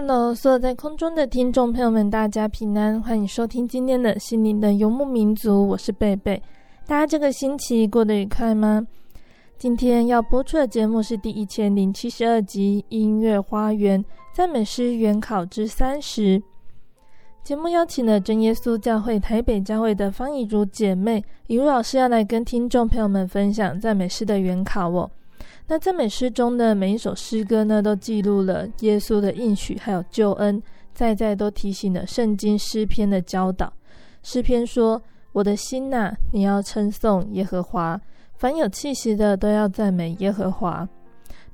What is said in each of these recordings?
Hello，所有在空中的听众朋友们，大家平安，欢迎收听今天的心灵的游牧民族，我是贝贝。大家这个星期过得愉快吗？今天要播出的节目是第一千零七十二集《音乐花园赞美诗原考之三十》。节目邀请了真耶稣教会台北教会的方以如姐妹，以如老师要来跟听众朋友们分享赞美诗的原考哦。那赞美诗中的每一首诗歌呢，都记录了耶稣的应许，还有救恩，再再都提醒了圣经诗篇的教导。诗篇说：“我的心呐，你要称颂耶和华，凡有气息的都要赞美耶和华。”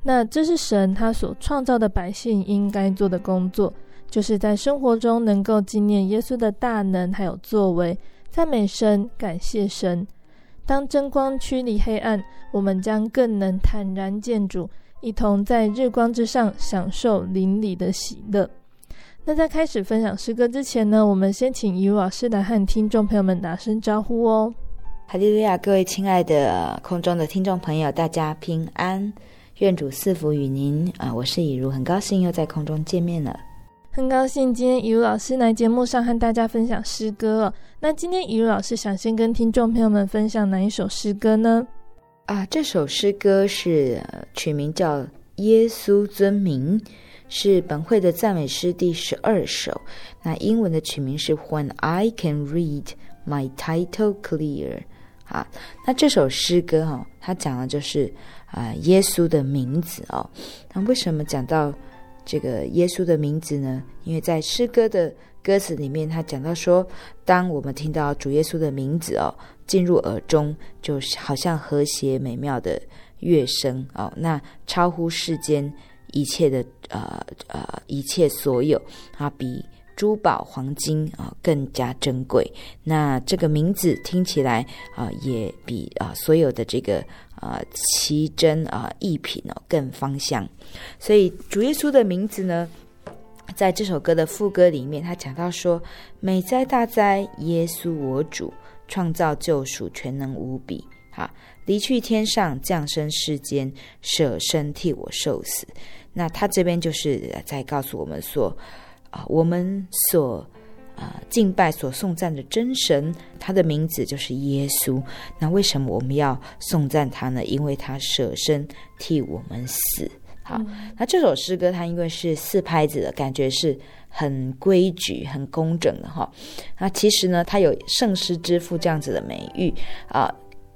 那这是神他所创造的百姓应该做的工作，就是在生活中能够纪念耶稣的大能还有作为，赞美神，感谢神。当真光驱离黑暗，我们将更能坦然见主，一同在日光之上享受灵里的喜乐。那在开始分享诗歌之前呢，我们先请以如老师来和听众朋友们打声招呼哦。哈利路亚，各位亲爱的空中的听众朋友，大家平安，愿主赐福与您啊！我是以如，很高兴又在空中见面了。很高兴今天以如老师来节目上和大家分享诗歌哦。那今天以如老师想先跟听众朋友们分享哪一首诗歌呢？啊，这首诗歌是取名叫《耶稣尊名》，是本会的赞美诗第十二首。那英文的取名是 When I Can Read My Title Clear。啊，那这首诗歌哈、哦，它讲的就是啊耶稣的名字哦。那为什么讲到？这个耶稣的名字呢？因为在诗歌的歌词里面，他讲到说，当我们听到主耶稣的名字哦，进入耳中，就好像和谐美妙的乐声哦，那超乎世间一切的呃呃一切所有啊，比珠宝黄金啊更加珍贵。那这个名字听起来啊，也比啊所有的这个。啊，奇珍啊，异品哦，更芳香。所以主耶稣的名字呢，在这首歌的副歌里面，他讲到说：“美哉大哉，耶稣我主，创造救赎，全能无比。哈，离去天上，降生世间，舍身替我受死。”那他这边就是在告诉我们说：啊，我们所。啊，敬拜所颂赞的真神，他的名字就是耶稣。那为什么我们要颂赞他呢？因为他舍身替我们死。好，嗯、那这首诗歌它因为是四拍子的，感觉是很规矩、很工整的哈。那其实呢，它有圣诗之父这样子的美誉啊，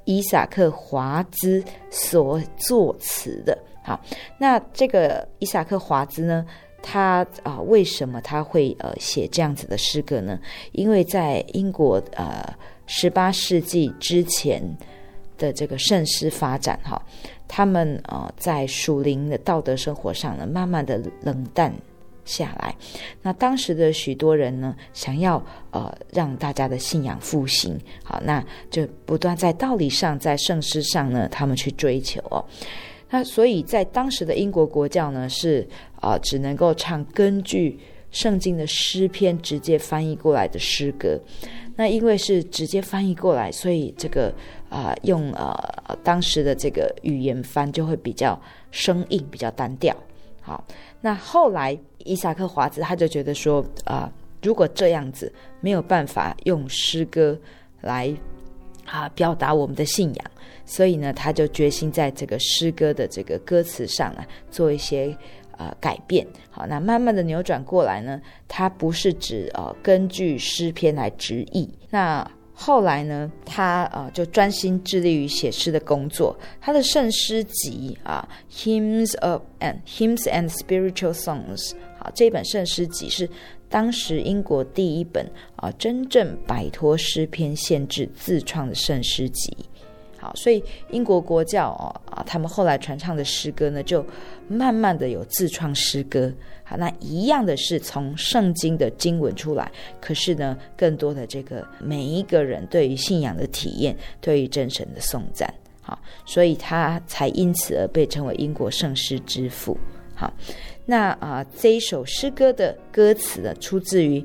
伊萨克华兹所作词的。好，那这个伊萨克华兹呢？他啊，为什么他会呃写这样子的诗歌呢？因为在英国呃十八世纪之前的这个圣诗发展哈，他们呃在属灵的道德生活上呢，慢慢的冷淡下来。那当时的许多人呢，想要呃让大家的信仰复兴，好，那就不断在道理上，在圣诗上呢，他们去追求哦。那所以在当时的英国国教呢，是啊、呃，只能够唱根据圣经的诗篇直接翻译过来的诗歌。那因为是直接翻译过来，所以这个啊、用呃当时的这个语言翻就会比较生硬，比较单调。好，那后来伊萨克华兹他就觉得说啊、如果这样子没有办法用诗歌来啊表达我们的信仰，所以呢，他就决心在这个诗歌的这个歌词上啊做一些。呃，改变好，那慢慢的扭转过来呢，他不是指呃根据诗篇来直译。那后来呢，他呃就专心致力于写诗的工作。他的圣诗集啊，《Hymns of and Hymns and Spiritual Songs》好，这本圣诗集是当时英国第一本啊真正摆脱诗篇限制自创的圣诗集。好，所以英国国教哦啊，他们后来传唱的诗歌呢，就慢慢的有自创诗歌。好，那一样的是从圣经的经文出来，可是呢，更多的这个每一个人对于信仰的体验，对于真神的颂赞。好，所以他才因此而被称为英国圣诗之父。好，那啊这一首诗歌的歌词呢，出自于。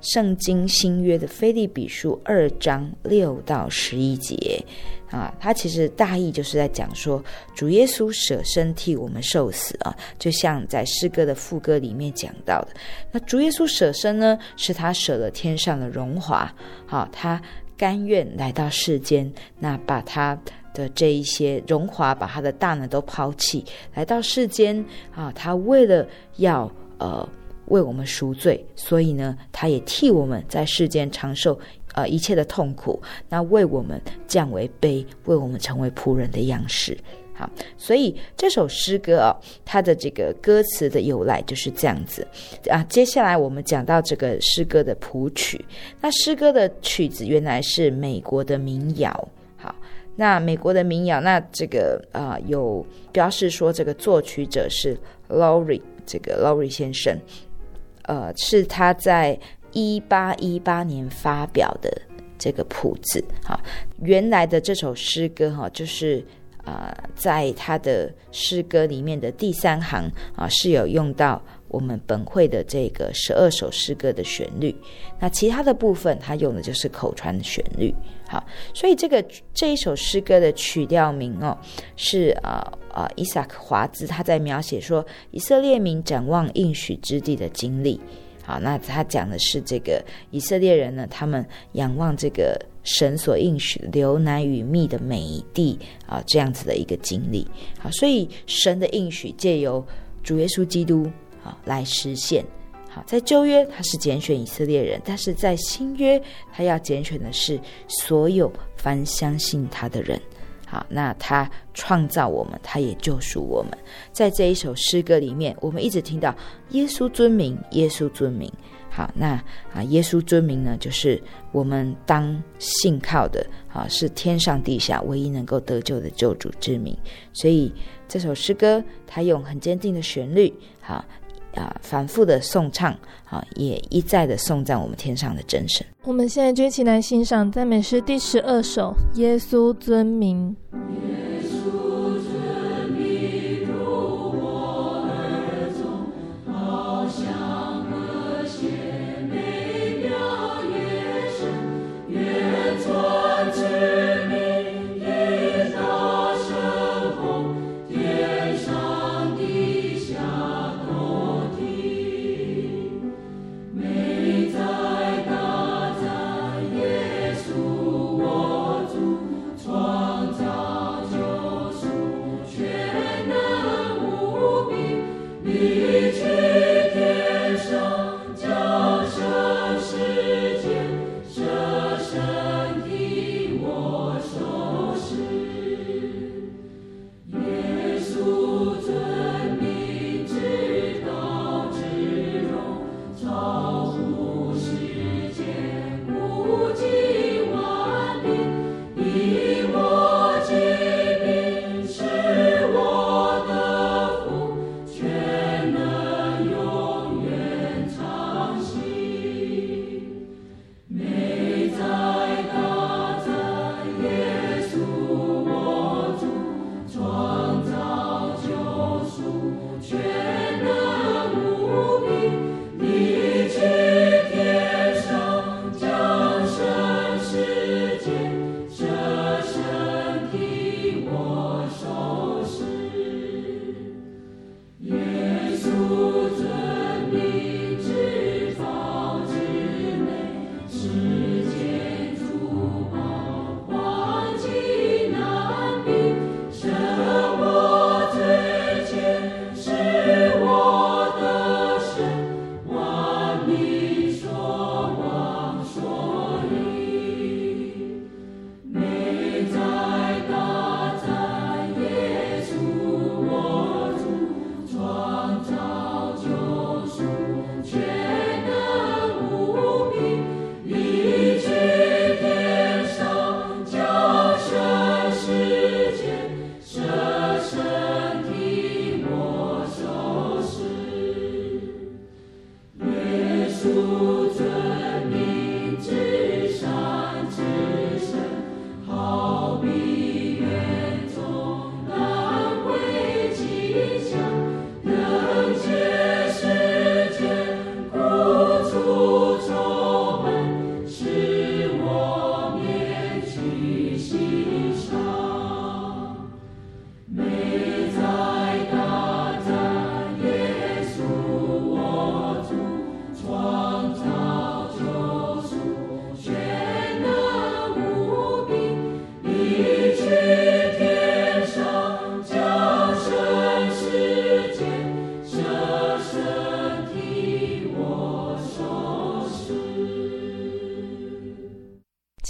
圣经新约的腓利比书二章六到十一节啊，它其实大意就是在讲说，主耶稣舍身替我们受死啊，就像在诗歌的副歌里面讲到的。那主耶稣舍身呢，是他舍了天上的荣华，好、啊，他甘愿来到世间，那把他的这一些荣华，把他的大能都抛弃，来到世间啊，他为了要呃。为我们赎罪，所以呢，他也替我们在世间长寿呃一切的痛苦，那为我们降为卑，为我们成为仆人的样式。好，所以这首诗歌啊、它的这个歌词的由来就是这样子啊。接下来我们讲到这个诗歌的谱曲，那诗歌的曲子原来是美国的民谣。好，那美国的民谣，那这个啊、呃、有标示说这个作曲者是 Lowry，这个 Lowry 先生。呃，是他在一八一八年发表的这个谱子。哈，原来的这首诗歌哈，就是啊、在他的诗歌里面的第三行啊，是有用到我们本会的这个十二首诗歌的旋律。那其他的部分，他用的就是口传的旋律。好，所以这个这一首诗歌的曲调名哦，是啊。啊，伊萨克华兹他在描写说以色列民展望应许之地的经历。好，那他讲的是这个以色列人呢，他们仰望这个神所应许流奶与蜜的美地啊，这样子的一个经历。好，所以神的应许借由主耶稣基督啊来实现。好，在旧约他是拣选以色列人，但是在新约他要拣选的是所有凡相信他的人。好，那他创造我们，他也救赎我们。在这一首诗歌里面，我们一直听到耶稣尊名，耶稣尊名。好，那啊，耶稣尊名呢，就是我们当信靠的，啊，是天上地下唯一能够得救的救主之名。所以这首诗歌，它用很坚定的旋律，好。啊，反复的颂唱，啊，也一再的颂赞我们天上的真神。我们现在就一起来欣赏赞美诗第十二首《耶稣尊名》。创造。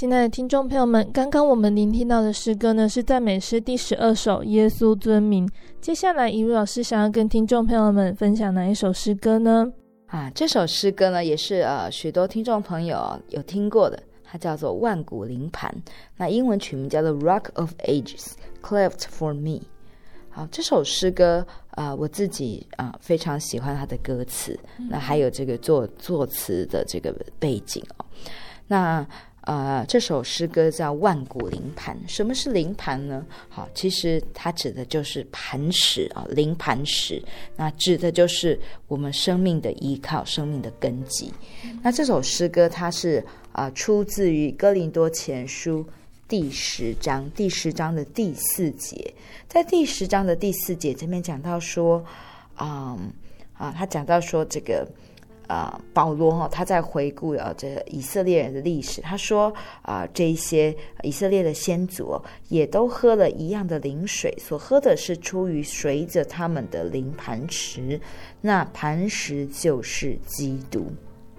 亲爱的听众朋友们，刚刚我们聆听到的诗歌呢，是赞美诗第十二首《耶稣尊名》。接下来，怡如老师想要跟听众朋友们分享哪一首诗歌呢？啊，这首诗歌呢，也是呃许多听众朋友有听过的，它叫做《万古灵磐》，那英文曲名叫做《Rock of Ages Cleft for Me》。好，这首诗歌啊、呃，我自己啊、呃、非常喜欢它的歌词，那还有这个作作词的这个背景哦，那。呃，这首诗歌叫《万古灵磐》。什么是灵磐呢？好，其实它指的就是磐石啊，灵磐石。那指的就是我们生命的依靠，生命的根基。那这首诗歌它是啊、出自于哥林多前书第十章，第十章的第四节。在第十章的第四节这边讲到说，啊、嗯、啊，他讲到说这个。啊、呃，保罗哈，他在回顾啊，这以色列人的历史。他说啊，这一些以色列的先祖也都喝了一样的灵水，所喝的是出于随着他们的灵磐石，那磐石就是基督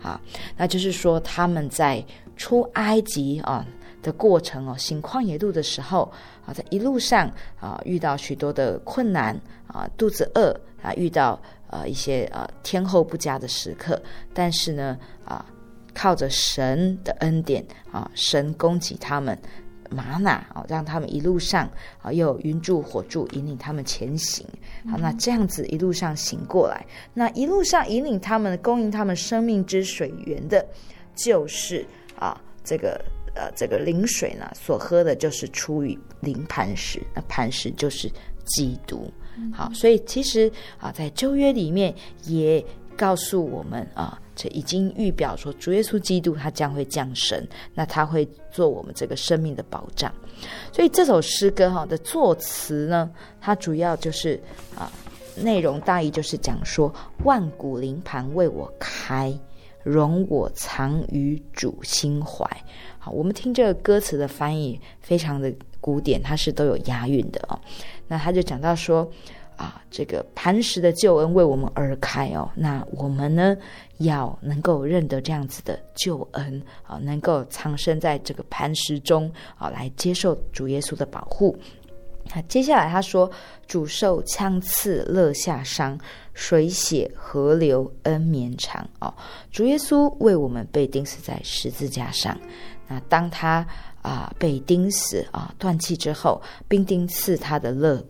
啊。那就是说，他们在出埃及啊的过程哦，行旷野路的时候啊，在一路上啊遇到许多的困难啊，肚子饿啊，遇到。呃，一些呃天候不佳的时刻，但是呢，啊，靠着神的恩典啊，神供给他们吗哪啊，让他们一路上啊，又有云柱火柱引领他们前行。好，那这样子一路上行过来，那一路上引领他们、供应他们生命之水源的，就是啊，这个呃这个灵水呢，所喝的就是出于灵磐石，那磐石就是基督。好，所以其实啊，在旧约里面也告诉我们啊，这已经预表说主耶稣基督他将会降生，那他会做我们这个生命的保障。所以这首诗歌哈的作词呢，它主要就是啊，内容大意就是讲说，万古灵盘为我开，容我藏于主心怀。好，我们听这个歌词的翻译非常的古典，它是都有押韵的哦。那他就讲到说，啊，这个磐石的救恩为我们而开哦。那我们呢，要能够认得这样子的救恩啊，能够藏身在这个磐石中啊，来接受主耶稣的保护。那接下来他说，主受枪刺，肋下伤，水血河流恩绵长哦。主耶稣为我们被钉死在十字架上。那当他啊被钉死啊断气之后，兵丁刺他的肋，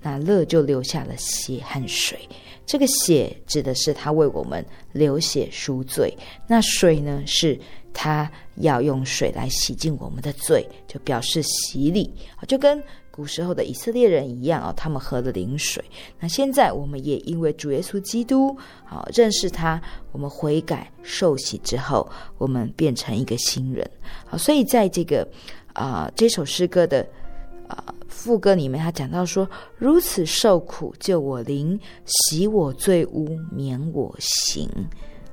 那肋就流下了血和水。这个血指的是他为我们流血赎罪，那水呢，是他要用水来洗净我们的罪，就表示洗礼，就跟。古时候的以色列人一样啊，他们喝的灵水。那现在我们也因为主耶稣基督啊，认识他，我们悔改受洗之后，我们变成一个新人。好，所以在这个啊这首诗歌的啊副歌里面，他讲到说：“如此受苦救我灵，洗我罪污免我刑。”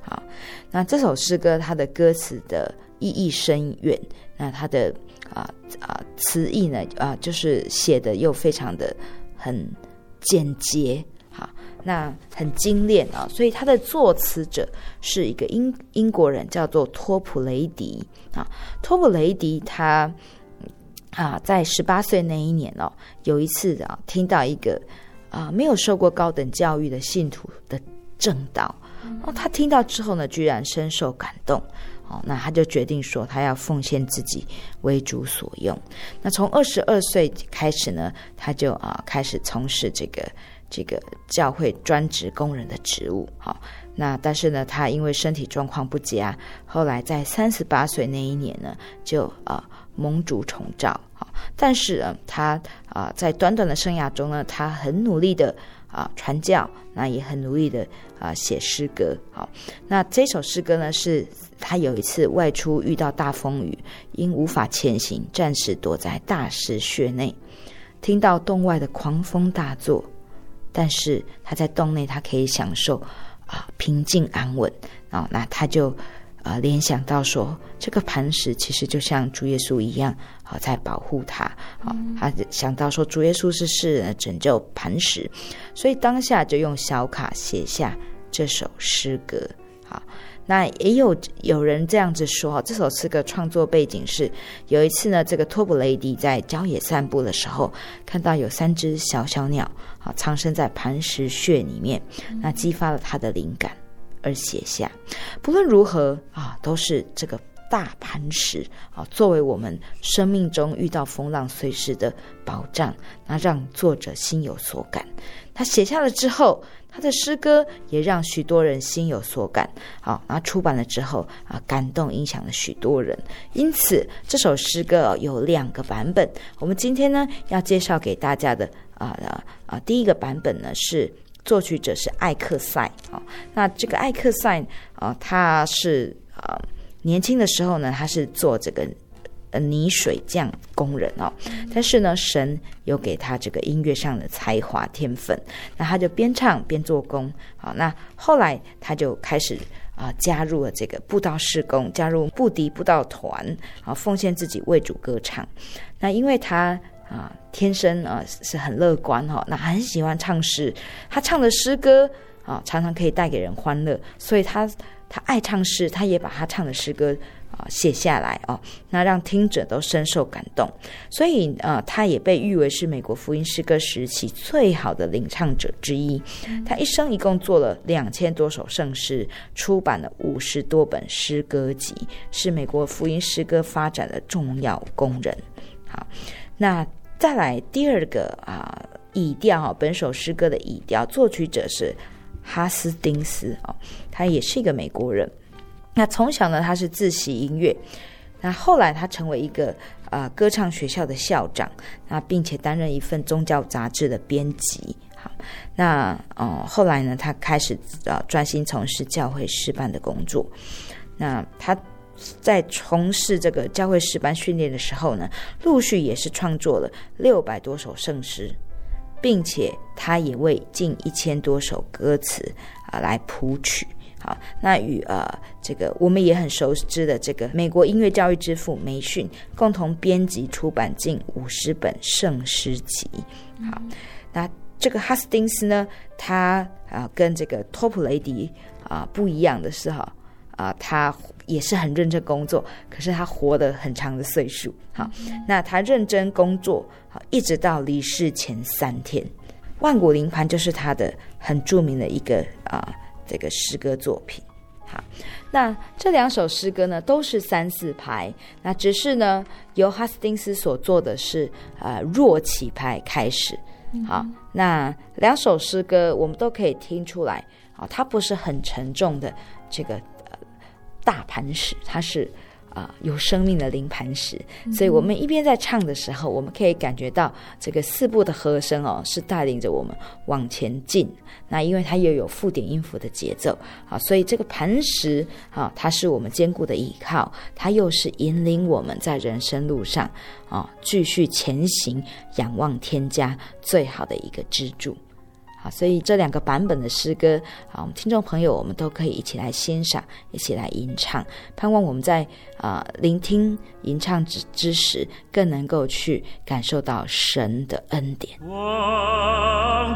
好，那这首诗歌它的歌词的意义深远，那它的。啊啊，词意呢啊，就是写的又非常的很简洁，哈，那很精炼啊，所以他的作词者是一个英英国人，叫做托普雷迪啊。托普雷迪他啊，在十八岁那一年哦，有一次啊，听到一个啊没有受过高等教育的信徒的正道，哦，他听到之后呢，居然深受感动。那他就决定说，他要奉献自己为主所用。那从二十二岁开始呢，他就啊开始从事这个这个教会专职工人的职务。好，那但是呢，他因为身体状况不佳，后来在三十八岁那一年呢，就啊蒙主宠召。好，但是啊，他啊在短短的生涯中呢，他很努力的啊传教，那也很努力的啊写诗歌。好，那这首诗歌呢是。他有一次外出遇到大风雨，因无法前行，暂时躲在大石穴内，听到洞外的狂风大作，但是他在洞内，他可以享受啊平静安稳啊。那他就啊联想到说，这个磐石其实就像主耶稣一样啊，在保护他啊。他想到说，主耶稣是世人的拯救磐石，所以当下就用小卡写下这首诗歌。好。那也有有人这样子说，这首诗歌创作背景是有一次呢，这个托普雷迪在郊野散步的时候，看到有三只小小鸟啊藏身在磐石穴里面，那激发了他的灵感而写下。不论如何啊，都是这个。大磐石啊，作为我们生命中遇到风浪随时的保障，那让作者心有所感。他写下了之后，他的诗歌也让许多人心有所感。好，那出版了之后啊，感动影响了许多人。因此，这首诗歌有两个版本。我们今天呢要介绍给大家的啊啊啊，第一个版本呢是作曲者是艾克赛啊。那这个艾克赛啊，他是啊。年轻的时候呢，他是做这个呃泥水匠工人哦，但是呢，神有给他这个音乐上的才华天分，那他就边唱边做工。好，那后来他就开始啊、加入了这个布道事工，加入布迪布道团，啊奉献自己为主歌唱。那因为他啊天生啊是很乐观哈，那很喜欢唱诗，他唱的诗歌啊常常可以带给人欢乐，所以他。他爱唱诗，他也把他唱的诗歌啊写下来哦，那让听者都深受感动。所以啊，他也被誉为是美国福音诗歌时期最好的领唱者之一。他一生一共做了两千多首圣诗，出版了五十多本诗歌集，是美国福音诗歌发展的重要工人。好，那再来第二个啊，语调哈，本首诗歌的语调，作曲者是。哈斯丁斯哦，他也是一个美国人。那从小呢，他是自习音乐。那后来他成为一个啊、歌唱学校的校长，那并且担任一份宗教杂志的编辑。好，那哦、呃，后来呢，他开始啊、呃、专心从事教会诗班的工作。那他在从事这个教会诗班训练的时候呢，陆续也是创作了六百多首圣诗。并且他也为近一千多首歌词啊来谱曲，好，那与呃这个我们也很熟知的这个美国音乐教育之父梅逊共同编辑出版近五十本圣诗集，好，那这个哈斯丁斯呢，他啊跟这个托普雷迪啊不一样的是哈啊他。也是很认真工作，可是他活得很长的岁数。好，那他认真工作，好，一直到离世前三天。万古灵盘就是他的很著名的一个啊，这个诗歌作品。好，那这两首诗歌呢，都是三四拍，那只是呢，由哈斯丁斯所做的是呃弱起拍开始。好，那两首诗歌我们都可以听出来，啊，它不是很沉重的这个。大磐石，它是啊、呃、有生命的灵磐石，所以我们一边在唱的时候，我们可以感觉到这个四部的和声哦，是带领着我们往前进。那因为它又有附点音符的节奏啊，所以这个磐石啊，它是我们坚固的依靠，它又是引领我们在人生路上啊继续前行、仰望天家最好的一个支柱。好，所以这两个版本的诗歌，啊，我们听众朋友，我们都可以一起来欣赏，一起来吟唱。盼望我们在啊、聆听吟唱之之时，更能够去感受到神的恩典。安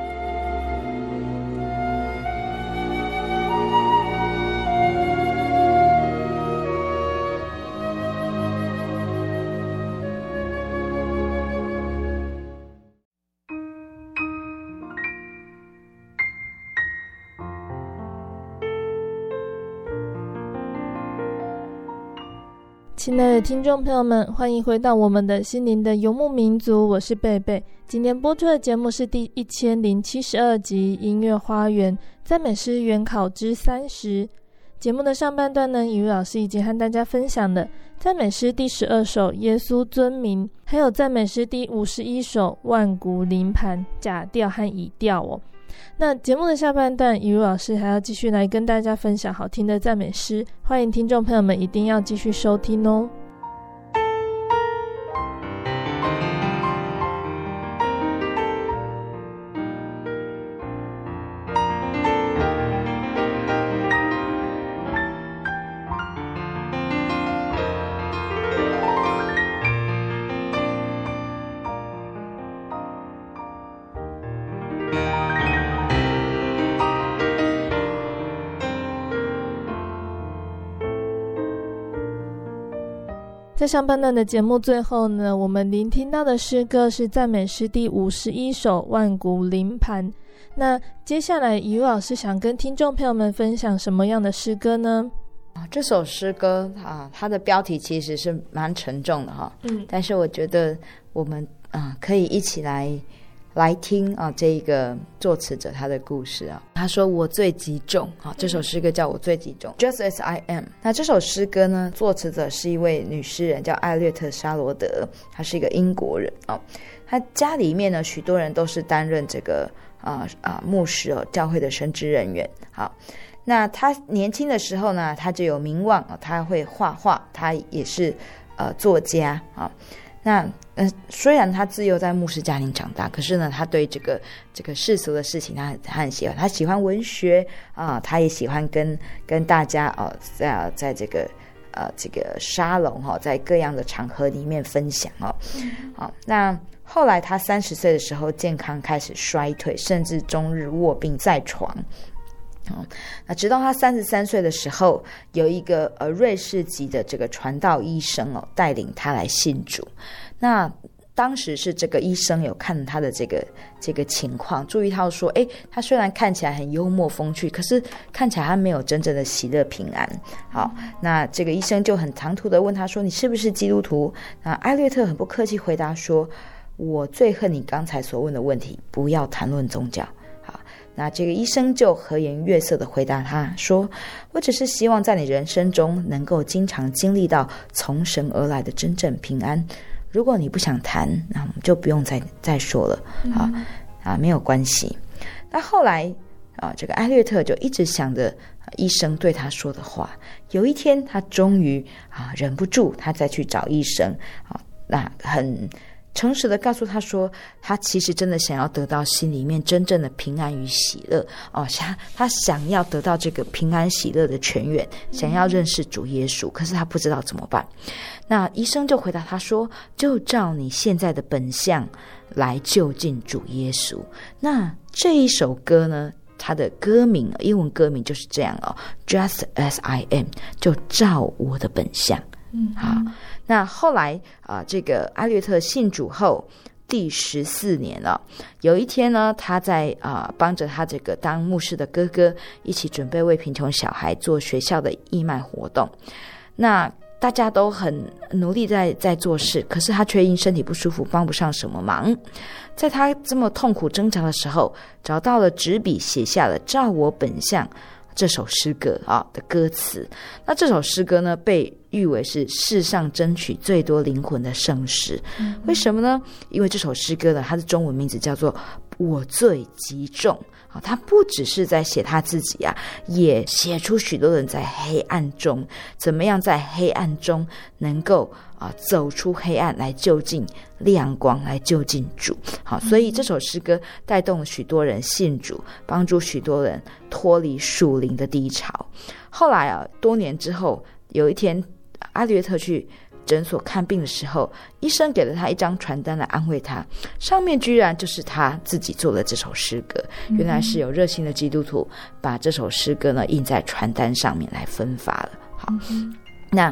亲爱的听众朋友们，欢迎回到我们的心灵的游牧民族，我是贝贝。今天播出的节目是第一千零七十二集《音乐花园赞美诗原考之三十》。节目的上半段呢，雨老师已经和大家分享了赞美诗第十二首《耶稣尊名》，还有赞美诗第五十一首《万古灵盘》假调和乙调哦。那节目的下半段，雨老师还要继续来跟大家分享好听的赞美诗，欢迎听众朋友们一定要继续收听哦。在上半段的节目最后呢，我们聆听到的诗歌是赞美诗第五十一首《万古灵盘》。那接下来，于老师想跟听众朋友们分享什么样的诗歌呢？啊，这首诗歌啊，它的标题其实是蛮沉重的哈。嗯，但是我觉得我们啊，可以一起来。来听啊，这一个作词者他的故事啊。他说：“我最集中啊，这首诗歌叫我最集中。Just as I am。那这首诗歌呢，作词者是一位女诗人，叫艾略特·沙罗德，她是一个英国人哦。她家里面呢，许多人都是担任这个啊啊牧师哦，教会的神职人员。好，那她年轻的时候呢，她就有名望啊，她会画画，她也是呃作家啊。”那嗯、呃，虽然他自幼在牧师家庭长大，可是呢，他对这个这个世俗的事情，他很他很喜欢。他喜欢文学啊，他也喜欢跟跟大家哦，在在这个呃这个沙龙哈，在各样的场合里面分享哦。好，那后来他三十岁的时候，健康开始衰退，甚至终日卧病在床。嗯，那直到他三十三岁的时候，有一个呃瑞士籍的这个传道医生哦，带领他来信主。那当时是这个医生有看他的这个这个情况，注意到说，诶，他虽然看起来很幽默风趣，可是看起来他没有真正的喜乐平安。好，那这个医生就很唐突的问他说：“你是不是基督徒？”那艾略特很不客气回答说：“我最恨你刚才所问的问题，不要谈论宗教。”那这个医生就和颜悦色地回答他说：“我只是希望在你人生中能够经常经历到从神而来的真正平安。如果你不想谈，那我们就不用再再说了。啊啊，没有关系。那后来啊，这个艾略特就一直想着医生对他说的话。有一天，他终于啊忍不住，他再去找医生。啊，那很。”诚实的告诉他说，他其实真的想要得到心里面真正的平安与喜乐哦，想他想要得到这个平安喜乐的泉源，想要认识主耶稣，可是他不知道怎么办。那医生就回答他说：“就照你现在的本相来就近主耶稣。”那这一首歌呢，它的歌名，英文歌名就是这样哦，“Just as I am”，就照我的本相。嗯，好。那后来啊、呃，这个艾略特信主后第十四年了。有一天呢，他在啊、呃、帮着他这个当牧师的哥哥一起准备为贫穷小孩做学校的义卖活动。那大家都很努力在在做事，可是他却因身体不舒服帮不上什么忙。在他这么痛苦挣扎的时候，找到了纸笔，写下了“照我本相”这首诗歌啊的歌词。那这首诗歌呢，被誉为是世上争取最多灵魂的圣诗，为什么呢？因为这首诗歌呢，它的中文名字叫做《我最极重》啊，它不只是在写他自己啊，也写出许多人在黑暗中怎么样在黑暗中能够啊走出黑暗，来就近亮光，来就近主。好，所以这首诗歌带动了许多人信主，帮助许多人脱离属灵的低潮。后来啊，多年之后，有一天。阿略特去诊所看病的时候，医生给了他一张传单来安慰他，上面居然就是他自己做的这首诗歌。原来是有热心的基督徒把这首诗歌呢印在传单上面来分发了。好，那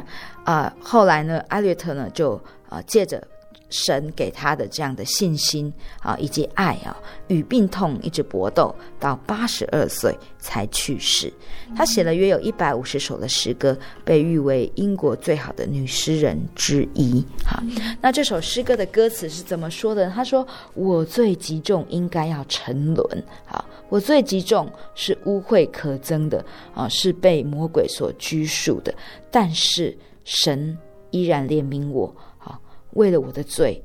啊、呃、后来呢，艾略特呢就啊、呃、借着神给他的这样的信心啊，以及爱啊，与病痛一直搏斗到八十二岁才去世。他写了约有一百五十首的诗歌，被誉为英国最好的女诗人之一。好，那这首诗歌的歌词是怎么说的？他说：“我最极重，应该要沉沦。啊，我最极重，是污秽可憎的啊，是被魔鬼所拘束的。但是神依然怜悯我。”为了我的罪，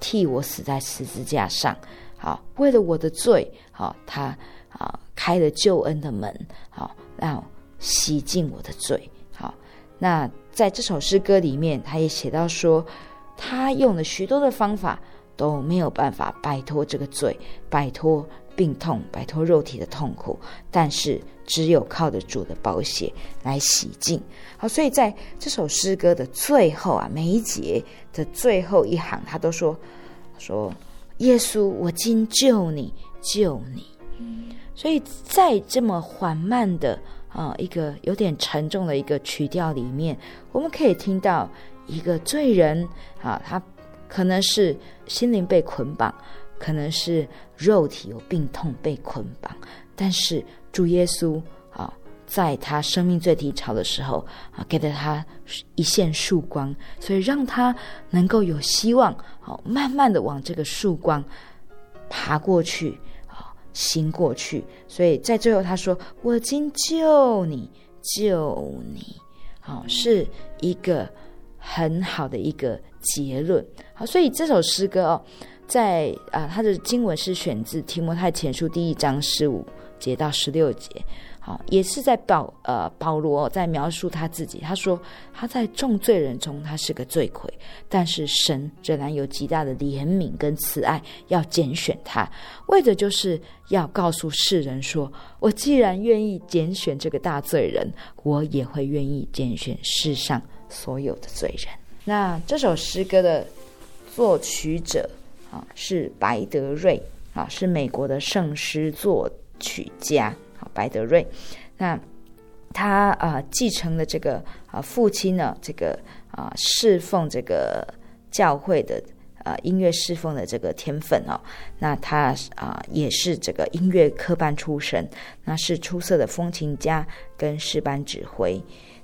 替我死在十字架上。好，为了我的罪，好，他啊开了救恩的门，好，然后洗净我的罪。好，那在这首诗歌里面，他也写到说，他用了许多的方法都没有办法摆脱这个罪，摆脱病痛，摆脱肉体的痛苦，但是。只有靠着主的宝血来洗净。好，所以在这首诗歌的最后啊，每一节的最后一行，他都说：“说耶稣，我今救你，救你。”所以在这么缓慢的啊一个有点沉重的一个曲调里面，我们可以听到一个罪人啊，他可能是心灵被捆绑，可能是肉体有病痛被捆绑，但是。主耶稣啊，在他生命最低潮的时候啊，给了他一线曙光，所以让他能够有希望，好，慢慢的往这个曙光爬过去，啊，行过去。所以在最后他说：“我今救你，救你。”好，是一个很好的一个结论。好，所以这首诗歌哦，在啊，他的经文是选自提摩太前书第一章十五。节到十六节，好，也是在保呃保罗在描述他自己。他说他在众罪人中，他是个罪魁，但是神仍然有极大的怜悯跟慈爱，要拣选他，为的就是要告诉世人说：我既然愿意拣选这个大罪人，我也会愿意拣选世上所有的罪人。那这首诗歌的作曲者啊是白德瑞啊，是美国的圣诗作。曲家好，白德瑞，那他啊、继承了这个啊、父亲呢这个啊、侍奉这个教会的啊、音乐侍奉的这个天分哦，那他啊、也是这个音乐科班出身，那是出色的风琴家跟诗班指挥。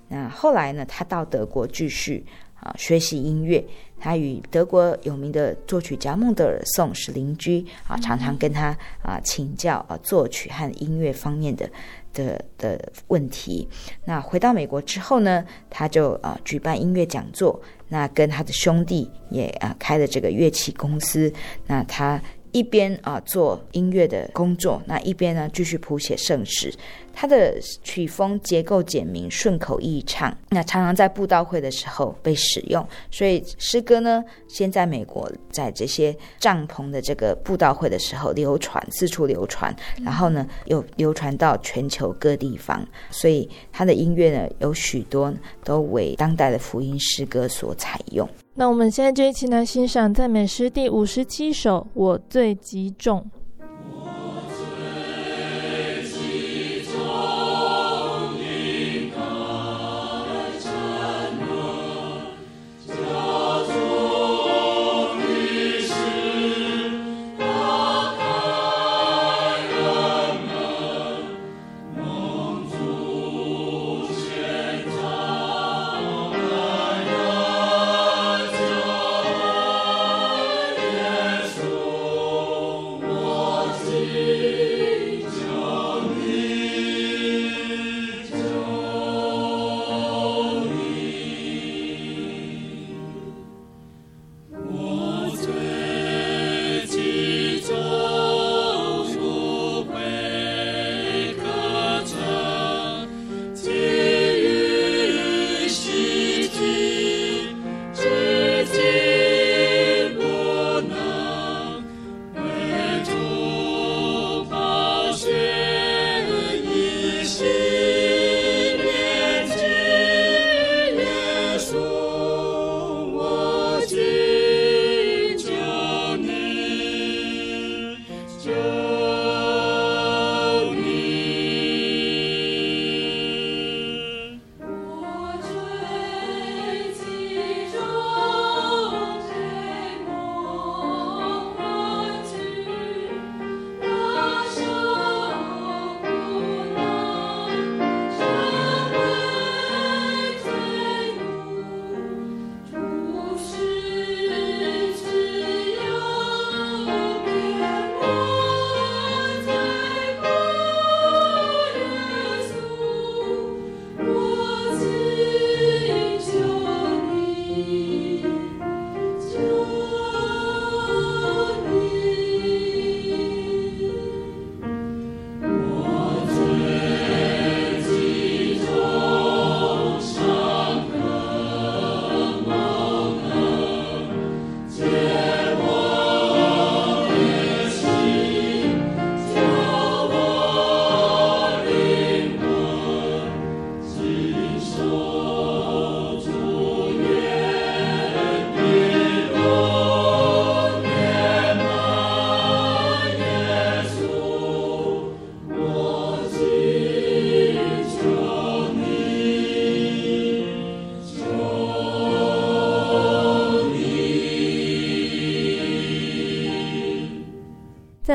那后来呢，他到德国继续啊、呃、学习音乐。他与德国有名的作曲家孟德尔颂是邻居啊，常常跟他啊请教啊作曲和音乐方面的的的问题。那回到美国之后呢，他就啊举办音乐讲座，那跟他的兄弟也啊开了这个乐器公司。那他一边啊做音乐的工作，那一边呢继续谱写圣诗。他的曲风结构简明，顺口易唱，那常常在布道会的时候被使用，所以诗歌呢，先在美国在这些帐篷的这个布道会的时候流传，四处流传，然后呢又流传到全球各地方，所以他的音乐呢有许多都为当代的福音诗歌所采用。那我们现在就一起来欣赏赞美诗第五十七首《我最极重》。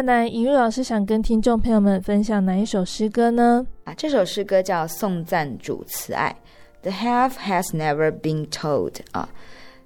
再来，怡如老师想跟听众朋友们分享哪一首诗歌呢？啊，这首诗歌叫《颂赞主慈爱》，The half has never been told 啊。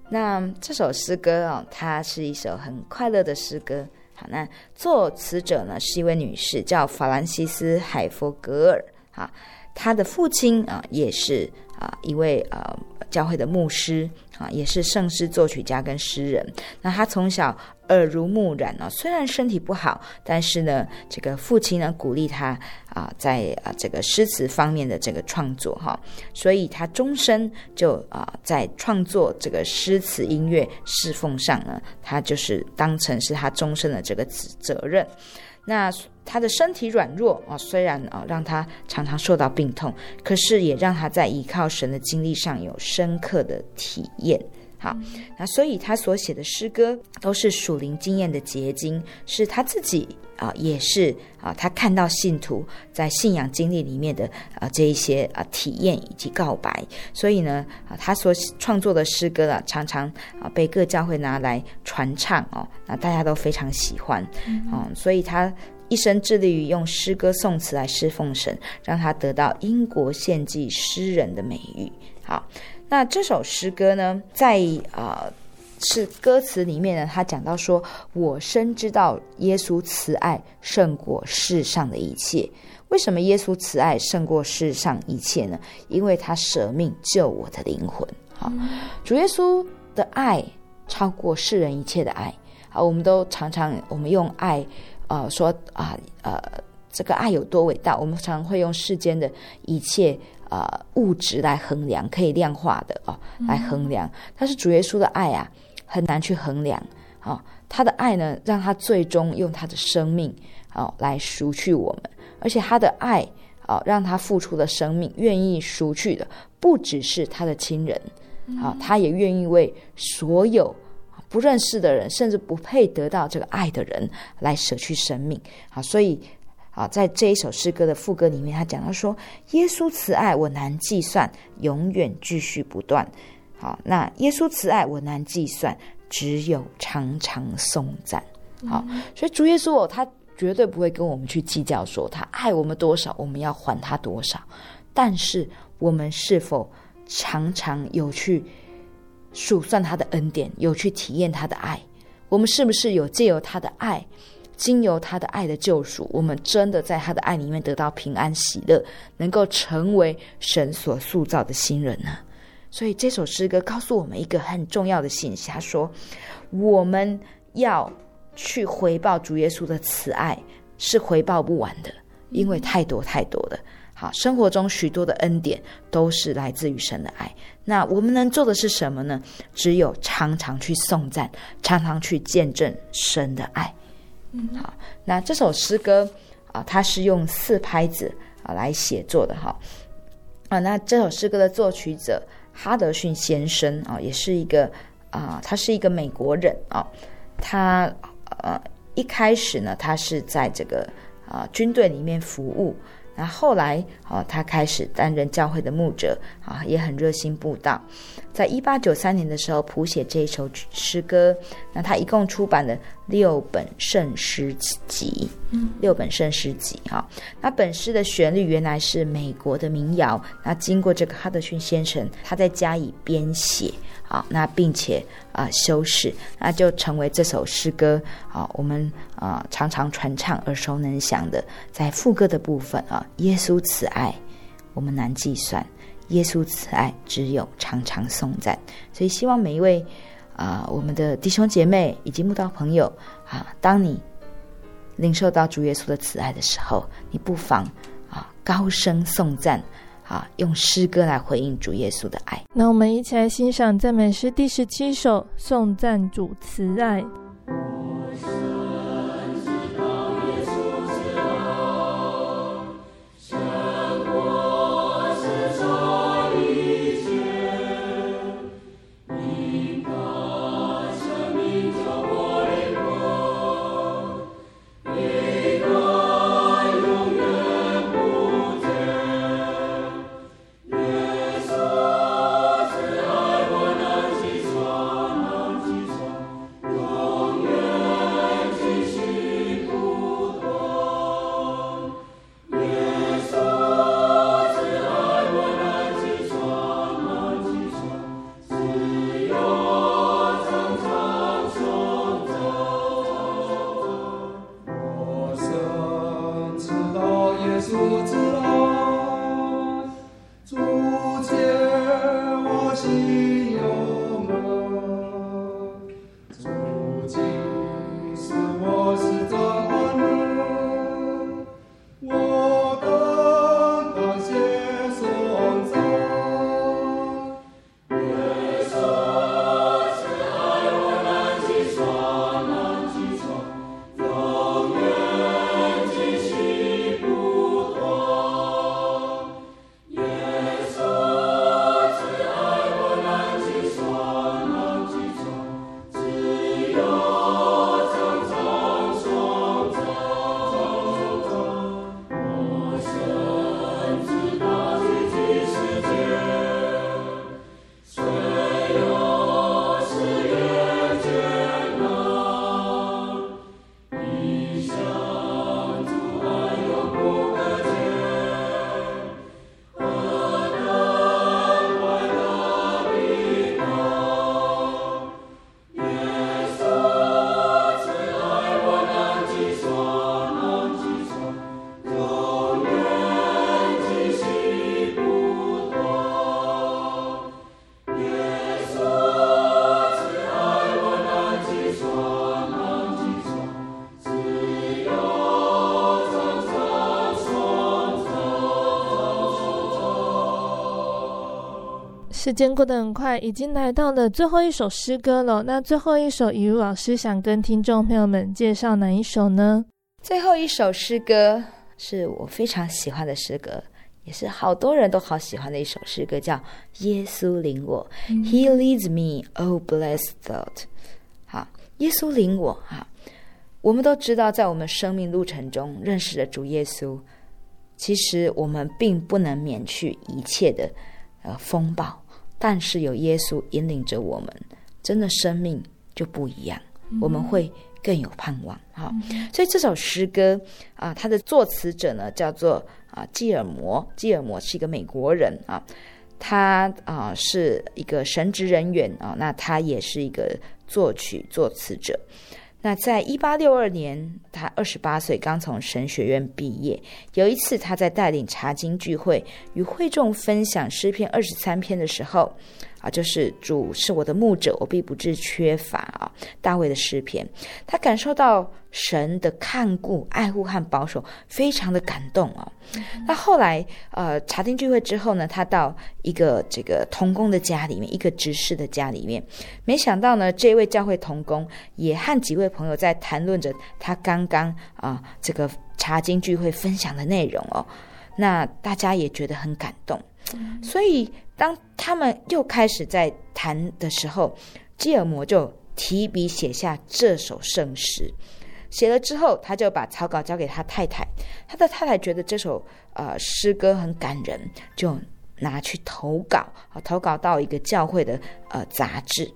那这首诗歌啊，它是一首很快乐的诗歌。好，那作词者呢是一位女士，叫法兰西斯海佛格尔。啊，她的父亲啊也是啊一位呃教会的牧师啊，也是圣诗作曲家跟诗人。那他从小耳濡目染啊，虽然身体不好，但是呢，这个父亲呢鼓励他啊，在啊这个诗词方面的这个创作哈，所以他终身就啊在创作这个诗词音乐侍奉上呢，他就是当成是他终身的这个责任。那他的身体软弱啊，虽然啊让他常常受到病痛，可是也让他在依靠神的经历上有深刻的体验。好，那所以他所写的诗歌都是属灵经验的结晶，是他自己啊，也是啊，他看到信徒在信仰经历里面的啊这一些啊体验以及告白，所以呢啊，他所创作的诗歌啊，常常啊被各教会拿来传唱哦，那大家都非常喜欢啊，所以他一生致力于用诗歌颂词来侍奉神，让他得到英国献祭诗人的美誉。好。那这首诗歌呢，在啊、是歌词里面呢，他讲到说：“我深知道耶稣慈爱胜过世上的一切。为什么耶稣慈爱胜过世上一切呢？因为他舍命救我的灵魂。好，主耶稣的爱超过世人一切的爱。好，我们都常常我们用爱啊、呃、说啊呃这个爱有多伟大，我们常常会用世间的一切。”呃，物质来衡量，可以量化的哦，来衡量。但是主耶稣的爱啊，很难去衡量。哦，他的爱呢，让他最终用他的生命哦来赎去我们，而且他的爱哦，让他付出的生命，愿意赎去的不只是他的亲人，啊、哦，他也愿意为所有不认识的人，甚至不配得到这个爱的人来舍去生命。好、哦，所以。啊，在这一首诗歌的副歌里面，他讲到说：“耶稣慈爱我难计算，永远继续不断。”好，那耶稣慈爱我难计算，只有常常颂赞。好，所以主耶稣哦，他绝对不会跟我们去计较说他爱我们多少，我们要还他多少。但是我们是否常常有去数算他的恩典，有去体验他的爱？我们是不是有借由他的爱？经由他的爱的救赎，我们真的在他的爱里面得到平安喜乐，能够成为神所塑造的新人呢？所以这首诗歌告诉我们一个很重要的信息：他说，我们要去回报主耶稣的慈爱，是回报不完的，因为太多太多的。好，生活中许多的恩典都是来自于神的爱。那我们能做的是什么呢？只有常常去颂赞，常常去见证神的爱。好，那这首诗歌啊，它是用四拍子啊来写作的哈。啊，那这首诗歌的作曲者哈德逊先生啊，也是一个啊，他是一个美国人啊。他呃一开始呢，他是在这个啊军队里面服务。那后来，哦，他开始担任教会的牧者，啊，也很热心布道。在一八九三年的时候，谱写这一首诗歌。那他一共出版了六本圣诗集，嗯，六本圣诗集，哈。那本诗的旋律原来是美国的民谣，那经过这个哈德逊先生，他在加以编写。好，那并且啊、修饰，那就成为这首诗歌啊，我们啊、常常传唱、耳熟能详的，在副歌的部分啊，耶稣慈爱我们难计算，耶稣慈爱只有常常颂赞。所以希望每一位啊、我们的弟兄姐妹以及慕道朋友啊，当你领受到主耶稣的慈爱的时候，你不妨啊高声颂赞。啊，用诗歌来回应主耶稣的爱。那我们一起来欣赏赞美诗第十七首《颂赞主慈爱》。时间过得很快，已经来到了最后一首诗歌了。那最后一首，以如老师想跟听众朋友们介绍哪一首呢？最后一首诗歌是我非常喜欢的诗歌，也是好多人都好喜欢的一首诗歌，叫《耶稣领我》。嗯、He leads me, oh blessed thought。好，耶稣领我。哈，我们都知道，在我们生命路程中认识了主耶稣，其实我们并不能免去一切的呃风暴。但是有耶稣引领着我们，真的生命就不一样，嗯、我们会更有盼望。好，嗯、所以这首诗歌啊，它的作词者呢叫做啊基尔摩，基尔摩是一个美国人啊，他啊是一个神职人员啊，那他也是一个作曲作词者。那在一八六二年，他二十八岁，刚从神学院毕业。有一次，他在带领查经聚会，与会众分享诗篇二十三篇的时候。啊，就是主是我的牧者，我必不致缺乏啊。大卫的诗篇，他感受到神的看顾、爱护和保守，非常的感动啊。嗯、那后来，呃，查经聚会之后呢，他到一个这个童工的家里面，一个执事的家里面，没想到呢，这位教会童工也和几位朋友在谈论着他刚刚啊这个查经聚会分享的内容哦。那大家也觉得很感动，嗯、所以。当他们又开始在谈的时候，基尔摩就提笔写下这首圣诗。写了之后，他就把草稿交给他太太。他的太太觉得这首呃诗歌很感人，就拿去投稿，投稿到一个教会的呃杂志。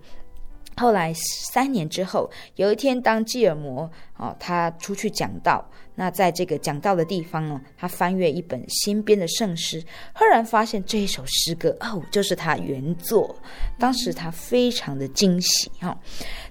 后来三年之后，有一天，当基尔摩哦，他出去讲道，那在这个讲道的地方呢，他翻阅一本新编的圣诗，赫然发现这一首诗歌哦，就是他原作。当时他非常的惊喜哈、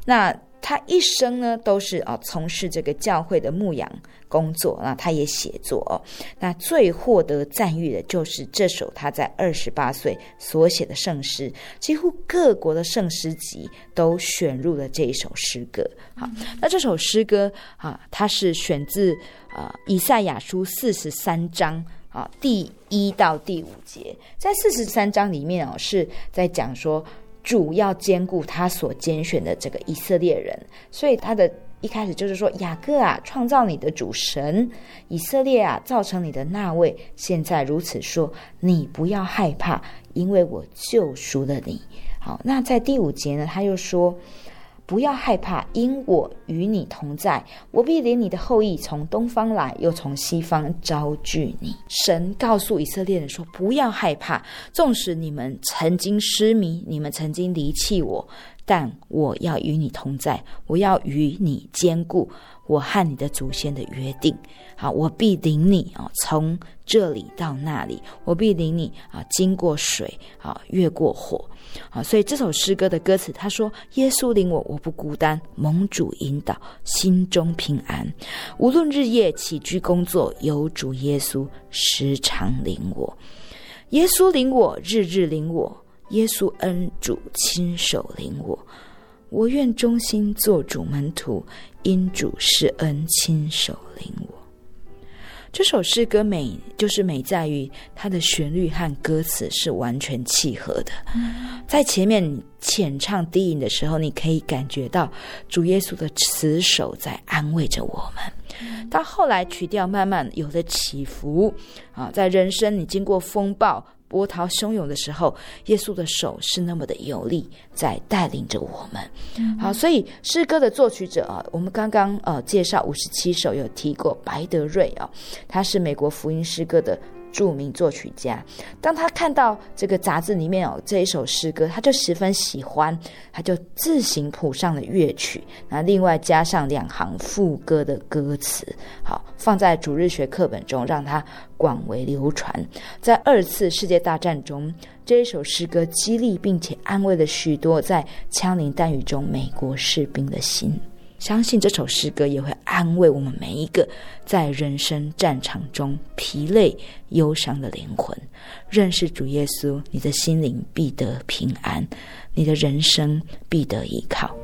那。他一生呢都是啊从事这个教会的牧养工作，那他也写作哦。那最获得赞誉的就是这首他在二十八岁所写的圣诗，几乎各国的圣诗集都选入了这一首诗歌。好，那这首诗歌啊，它是选自啊以赛亚书四十三章啊第一到第五节，在四十三章里面哦是在讲说。主要兼顾他所拣选的这个以色列人，所以他的一开始就是说：雅各啊，创造你的主神，以色列啊，造成你的那位，现在如此说，你不要害怕，因为我救赎了你。好，那在第五节呢，他又说。不要害怕，因我与你同在，我必领你的后裔从东方来，又从西方招聚你。神告诉以色列人说：“不要害怕，纵使你们曾经失迷，你们曾经离弃我，但我要与你同在，我要与你坚固我和你的祖先的约定。好，我必领你啊，从这里到那里，我必领你啊，经过水啊，越过火啊。所以这首诗歌的歌词，他说：“耶稣领我，我不孤单，蒙主引导，心中平安。无论日夜起居工作，有主耶稣时常领我。耶稣领我，日日领我。耶稣恩主亲手领我。我愿忠心做主门徒，因主施恩亲手领我。”这首诗歌美，就是美在于它的旋律和歌词是完全契合的。在前面浅唱低吟的时候，你可以感觉到主耶稣的慈手在安慰着我们。到后来曲调慢慢有了起伏啊，在人生你经过风暴。波涛汹涌的时候，耶稣的手是那么的有力，在带领着我们。嗯、好，所以诗歌的作曲者啊，我们刚刚呃介绍五十七首有提过白德瑞啊，他是美国福音诗歌的。著名作曲家，当他看到这个杂志里面有这一首诗歌，他就十分喜欢，他就自行谱上了乐曲，那另外加上两行副歌的歌词，好放在主日学课本中，让它广为流传。在二次世界大战中，这一首诗歌激励并且安慰了许多在枪林弹雨中美国士兵的心。相信这首诗歌也会安慰我们每一个在人生战场中疲累、忧伤的灵魂。认识主耶稣，你的心灵必得平安，你的人生必得依靠。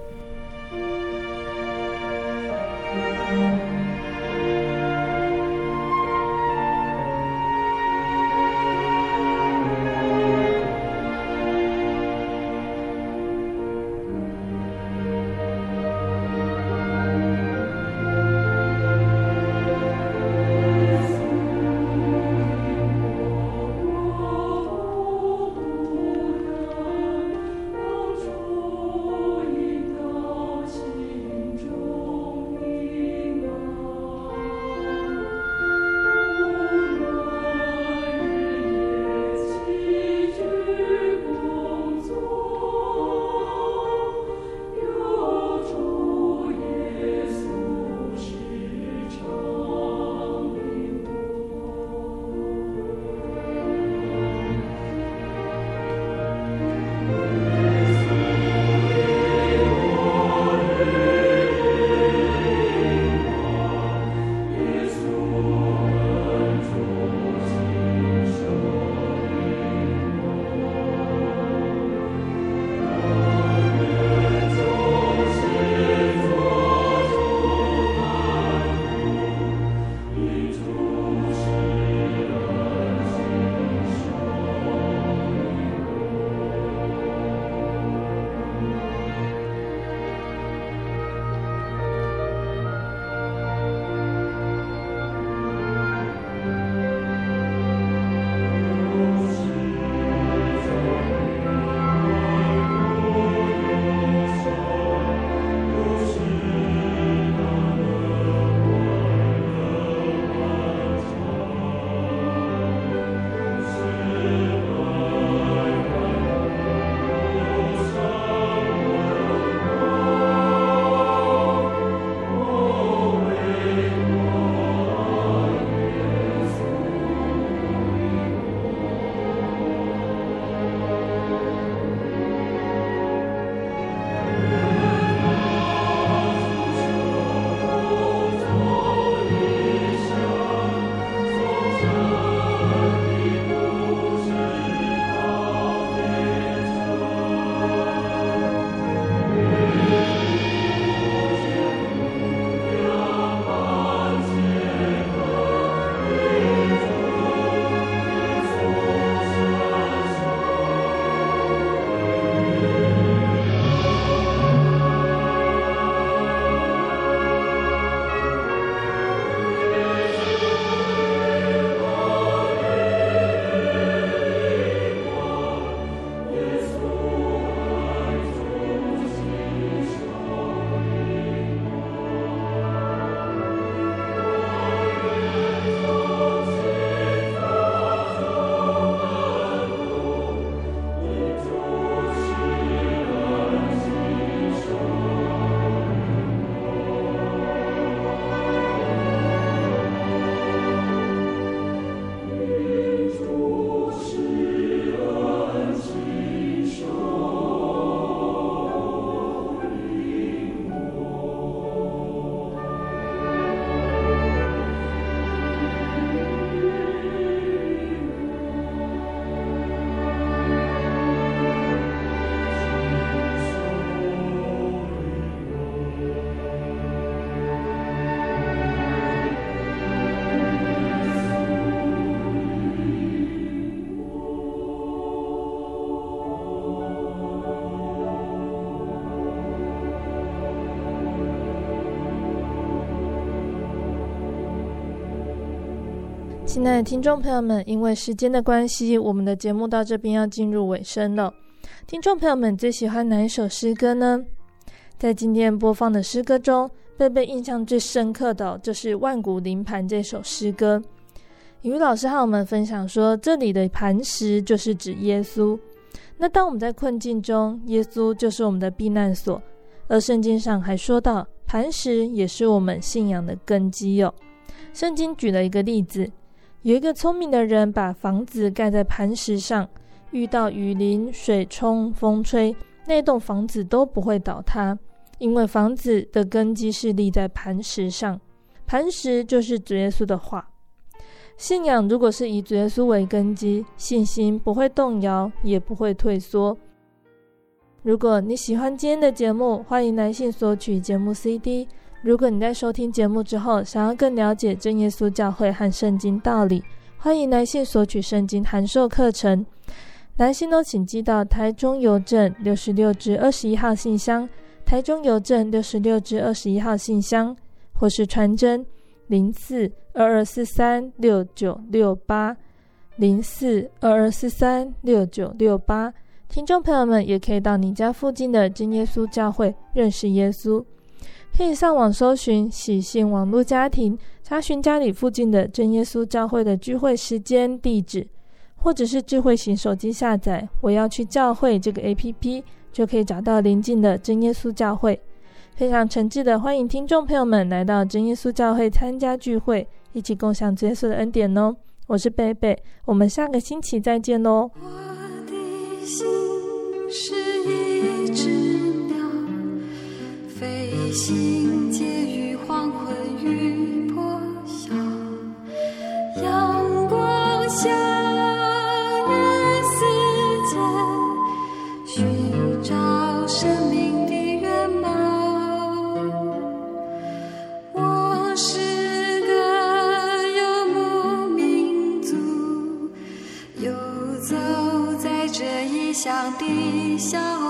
亲爱的听众朋友们，因为时间的关系，我们的节目到这边要进入尾声了。听众朋友们最喜欢哪一首诗歌呢？在今天播放的诗歌中，贝贝印象最深刻的就是《万古灵磐》这首诗歌。雨老师和我们分享说，这里的磐石就是指耶稣。那当我们在困境中，耶稣就是我们的避难所。而圣经上还说到，磐石也是我们信仰的根基哟。圣经举了一个例子，有一个聪明的人把房子盖在磐石上，遇到雨淋、水冲、风吹，那栋房子都不会倒塌，因为房子的根基是立在磐石上。磐石就是主耶稣的话。信仰如果是以主耶稣为根基，信心不会动摇，也不会退缩。如果你喜欢今天的节目，欢迎来信索取节目 CD。如果你在收听节目之后，想要更了解真耶稣教会和圣经道理，欢迎来信索取圣经函授课程。来信都请寄到台中邮政六十六至二十一号信箱，台中邮政六十六至二十一号信箱，或是传真零四二二四三六九六八零四二二四三六九六八，听众朋友们也可以到你家附近的真耶稣教会认识耶稣，可以上网搜寻喜信网络家庭，查询家里附近的真耶稣教会的聚会时间、地址，或者是智慧型手机下载“我要去教会”这个 APP，就可以找到邻近的真耶稣教会。非常诚挚的欢迎听众朋友们来到真耶稣教会参加聚会，一起共享耶稣的恩典哦！我是贝贝，我们下个星期再见喽！我的心是一心结于黄昏与破晓，阳光下，的世间寻找生命的原貌。我是个游牧民族，游走在这异乡的小。